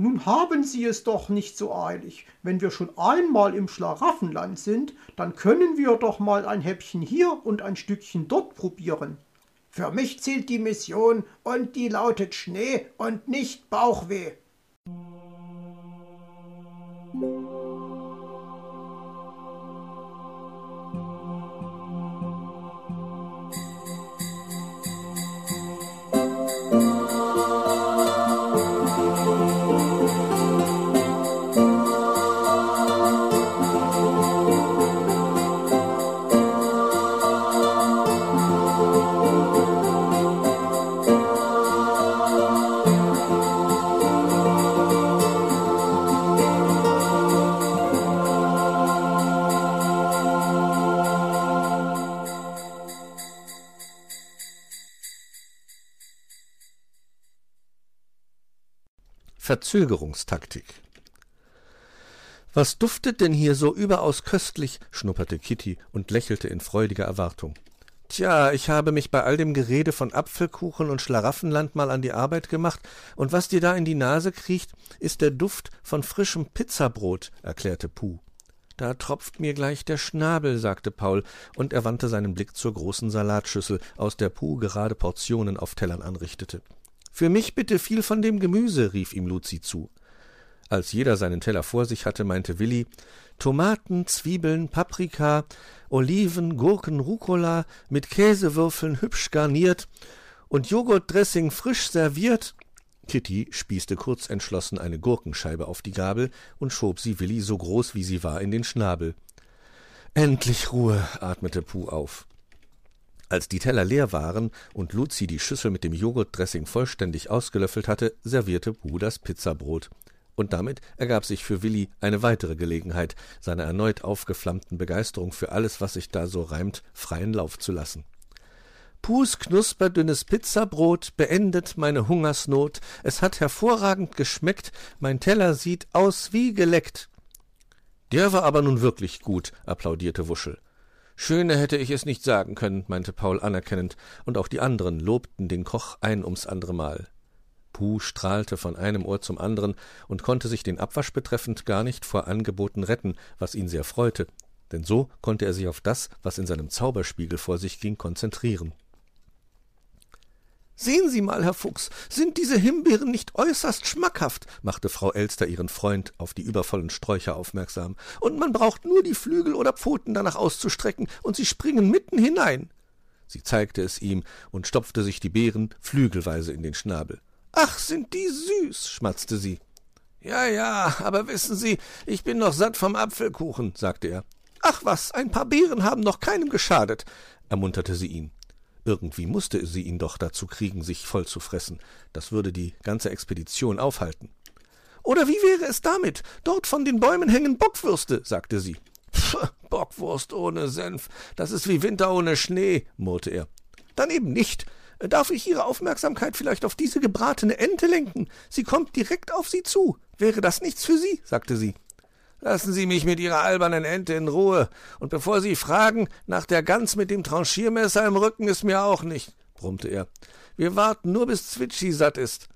Nun haben Sie es doch nicht so eilig. Wenn wir schon einmal im Schlaraffenland sind, dann können wir doch mal ein Häppchen hier und ein Stückchen dort probieren. Für mich zählt die Mission und die lautet Schnee und nicht Bauchweh. Verzögerungstaktik. Was duftet denn hier so überaus köstlich? schnupperte Kitty und lächelte in freudiger Erwartung. Tja, ich habe mich bei all dem Gerede von Apfelkuchen und Schlaraffenland mal an die Arbeit gemacht, und was dir da in die Nase kriecht, ist der Duft von frischem Pizzabrot, erklärte Puh. Da tropft mir gleich der Schnabel, sagte Paul, und er wandte seinen Blick zur großen Salatschüssel, aus der Puh gerade Portionen auf Tellern anrichtete. Für mich bitte viel von dem Gemüse, rief ihm Luzi zu. Als jeder seinen Teller vor sich hatte, meinte Willi Tomaten, Zwiebeln, Paprika, Oliven, Gurken, Rucola, mit Käsewürfeln hübsch garniert und Joghurtdressing frisch serviert. Kitty spießte kurzentschlossen eine Gurkenscheibe auf die Gabel und schob sie Willi so groß wie sie war in den Schnabel. Endlich Ruhe, atmete Puh auf. Als die Teller leer waren und Luzi die Schüssel mit dem Joghurtdressing vollständig ausgelöffelt hatte, servierte Bu das Pizzabrot. Und damit ergab sich für Willi eine weitere Gelegenheit, seiner erneut aufgeflammten Begeisterung für alles, was sich da so reimt, freien Lauf zu lassen. Pus knusperdünnes Pizzabrot beendet meine Hungersnot. Es hat hervorragend geschmeckt. Mein Teller sieht aus wie geleckt. Der war aber nun wirklich gut, applaudierte Wuschel. Schöner hätte ich es nicht sagen können, meinte Paul anerkennend, und auch die anderen lobten den Koch ein ums andere Mal. Puh strahlte von einem Ohr zum anderen und konnte sich den Abwasch betreffend gar nicht vor Angeboten retten, was ihn sehr freute, denn so konnte er sich auf das, was in seinem Zauberspiegel vor sich ging, konzentrieren. Sehen Sie mal, Herr Fuchs, sind diese Himbeeren nicht äußerst schmackhaft, machte Frau Elster ihren Freund auf die übervollen Sträucher aufmerksam. Und man braucht nur die Flügel oder Pfoten danach auszustrecken, und sie springen mitten hinein. Sie zeigte es ihm und stopfte sich die Beeren flügelweise in den Schnabel. Ach, sind die süß, schmatzte sie. Ja, ja, aber wissen Sie, ich bin noch satt vom Apfelkuchen, sagte er. Ach was, ein paar Beeren haben noch keinem geschadet, ermunterte sie ihn. Irgendwie musste sie ihn doch dazu kriegen, sich voll zu fressen. Das würde die ganze Expedition aufhalten. Oder wie wäre es damit? Dort von den Bäumen hängen Bockwürste, sagte sie. Pff, Bockwurst ohne Senf, das ist wie Winter ohne Schnee, murrte er. Dann eben nicht. Darf ich Ihre Aufmerksamkeit vielleicht auf diese gebratene Ente lenken? Sie kommt direkt auf Sie zu. Wäre das nichts für Sie? sagte sie. Lassen Sie mich mit Ihrer albernen Ente in Ruhe. Und bevor Sie fragen, nach der Gans mit dem Tranchiermesser im Rücken ist mir auch nicht, brummte er. Wir warten nur, bis Zwitschi satt ist.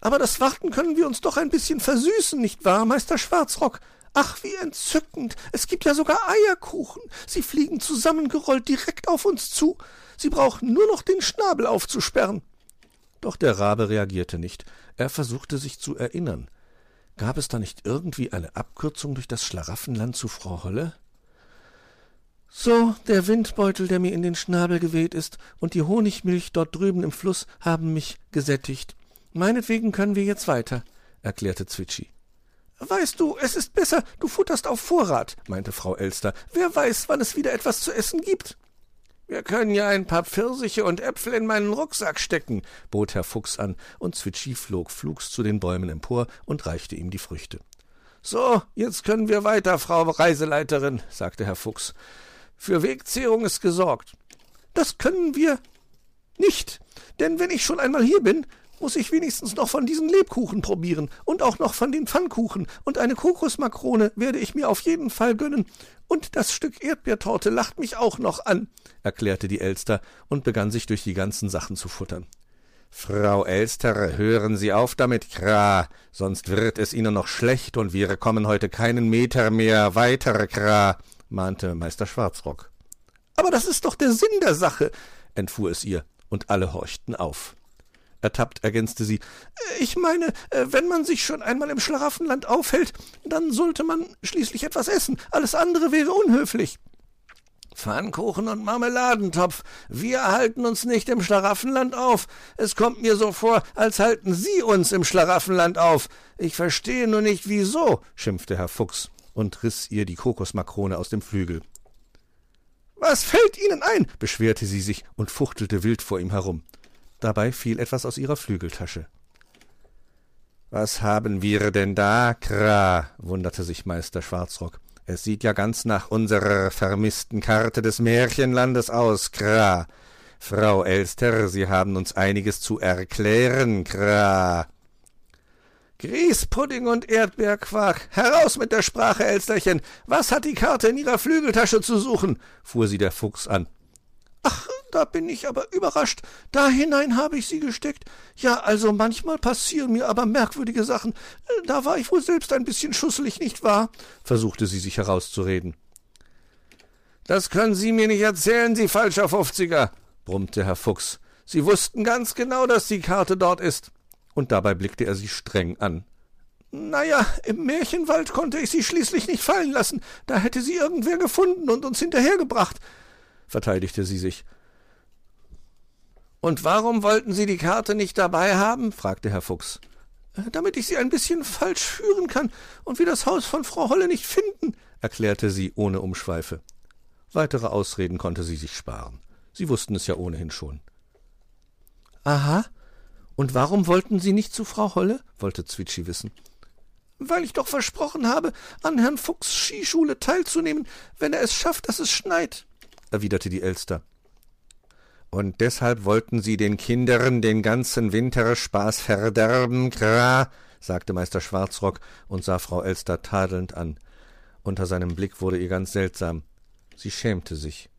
Aber das Warten können wir uns doch ein bisschen versüßen, nicht wahr, Meister Schwarzrock? Ach, wie entzückend. Es gibt ja sogar Eierkuchen. Sie fliegen zusammengerollt direkt auf uns zu. Sie brauchen nur noch den Schnabel aufzusperren. Doch der Rabe reagierte nicht. Er versuchte sich zu erinnern. Gab es da nicht irgendwie eine Abkürzung durch das Schlaraffenland zu Frau Holle? So, der Windbeutel, der mir in den Schnabel geweht ist, und die Honigmilch dort drüben im Fluss haben mich gesättigt. Meinetwegen können wir jetzt weiter, erklärte Zwitschi. Weißt du, es ist besser, du futterst auf Vorrat, meinte Frau Elster. Wer weiß, wann es wieder etwas zu essen gibt. Wir können ja ein paar Pfirsiche und Äpfel in meinen Rucksack stecken, bot Herr Fuchs an, und Zwitschi flog flugs zu den Bäumen empor und reichte ihm die Früchte. So, jetzt können wir weiter, Frau Reiseleiterin, sagte Herr Fuchs. Für Wegzehrung ist gesorgt. Das können wir nicht, denn wenn ich schon einmal hier bin, muss ich wenigstens noch von diesen Lebkuchen probieren und auch noch von den Pfannkuchen und eine Kokosmakrone werde ich mir auf jeden Fall gönnen. Und das Stück Erdbeertorte lacht mich auch noch an, erklärte die Elster und begann sich durch die ganzen Sachen zu futtern. Frau Elster, hören Sie auf damit, Kra, sonst wird es Ihnen noch schlecht und wir kommen heute keinen Meter mehr weiter, Kra, mahnte Meister Schwarzrock. Aber das ist doch der Sinn der Sache, entfuhr es ihr, und alle horchten auf. Ertappt ergänzte sie, ich meine, äh, wenn man sich schon einmal im Schlaraffenland aufhält, dann sollte man schließlich etwas essen, alles andere wäre unhöflich. Pfannkuchen und Marmeladentopf. Wir halten uns nicht im Schlaraffenland auf. Es kommt mir so vor, als halten Sie uns im Schlaraffenland auf. Ich verstehe nur nicht, wieso, schimpfte Herr Fuchs und riß ihr die Kokosmakrone aus dem Flügel. Was fällt Ihnen ein? beschwerte sie sich und fuchtelte wild vor ihm herum. Dabei fiel etwas aus ihrer Flügeltasche. Was haben wir denn da, Kra? wunderte sich Meister Schwarzrock. Es sieht ja ganz nach unserer vermissten Karte des Märchenlandes aus, Kra. Frau Elster, Sie haben uns einiges zu erklären, Kra. Grießpudding und Erdbeerquark. Heraus mit der Sprache, Elsterchen. Was hat die Karte in Ihrer Flügeltasche zu suchen? fuhr sie der Fuchs an. Da bin ich aber überrascht. Da hinein habe ich sie gesteckt. Ja, also manchmal passieren mir aber merkwürdige Sachen. Da war ich wohl selbst ein bisschen schusselig, nicht wahr? versuchte sie sich herauszureden. Das können Sie mir nicht erzählen, Sie falscher Fünfziger, brummte Herr Fuchs. Sie wussten ganz genau, dass die Karte dort ist. Und dabei blickte er sie streng an. Na ja, im Märchenwald konnte ich sie schließlich nicht fallen lassen. Da hätte sie irgendwer gefunden und uns hinterhergebracht, verteidigte sie sich. Und warum wollten Sie die Karte nicht dabei haben? fragte Herr Fuchs. Äh, damit ich sie ein bisschen falsch führen kann und wir das Haus von Frau Holle nicht finden, erklärte sie ohne Umschweife. Weitere Ausreden konnte sie sich sparen. Sie wussten es ja ohnehin schon. Aha. Und warum wollten Sie nicht zu Frau Holle? wollte Zwitschi wissen. Weil ich doch versprochen habe, an Herrn Fuchs Skischule teilzunehmen, wenn er es schafft, dass es schneit, erwiderte die Elster. Und deshalb wollten sie den Kindern den ganzen Winter Spaß verderben, Kra, sagte Meister Schwarzrock und sah Frau Elster tadelnd an. Unter seinem Blick wurde ihr ganz seltsam. Sie schämte sich.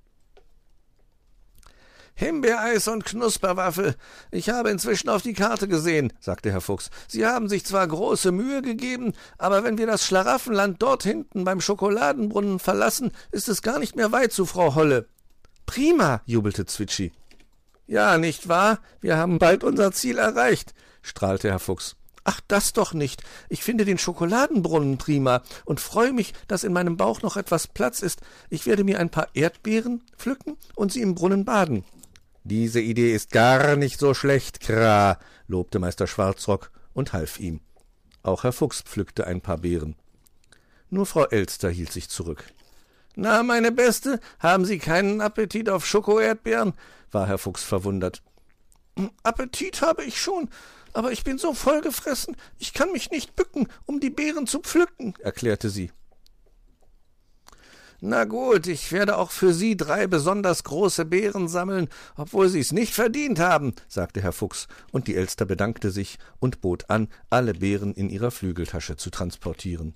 Himbeereis und Knusperwaffel. Ich habe inzwischen auf die Karte gesehen, sagte Herr Fuchs. Sie haben sich zwar große Mühe gegeben, aber wenn wir das Schlaraffenland dort hinten beim Schokoladenbrunnen verlassen, ist es gar nicht mehr weit zu Frau Holle. Prima, jubelte Zwitschi. Ja, nicht wahr? Wir haben bald unser Ziel erreicht, strahlte Herr Fuchs. Ach, das doch nicht. Ich finde den Schokoladenbrunnen prima und freue mich, dass in meinem Bauch noch etwas Platz ist. Ich werde mir ein paar Erdbeeren pflücken und sie im Brunnen baden. Diese Idee ist gar nicht so schlecht, Kra, lobte Meister Schwarzrock und half ihm. Auch Herr Fuchs pflückte ein paar Beeren. Nur Frau Elster hielt sich zurück. Na, meine Beste, haben Sie keinen Appetit auf Schokoerdbeeren? war Herr Fuchs verwundert. Hm, Appetit habe ich schon, aber ich bin so vollgefressen, ich kann mich nicht bücken, um die Beeren zu pflücken, erklärte sie. Na gut, ich werde auch für Sie drei besonders große Beeren sammeln, obwohl Sie es nicht verdient haben, sagte Herr Fuchs, und die Elster bedankte sich und bot an, alle Beeren in ihrer Flügeltasche zu transportieren.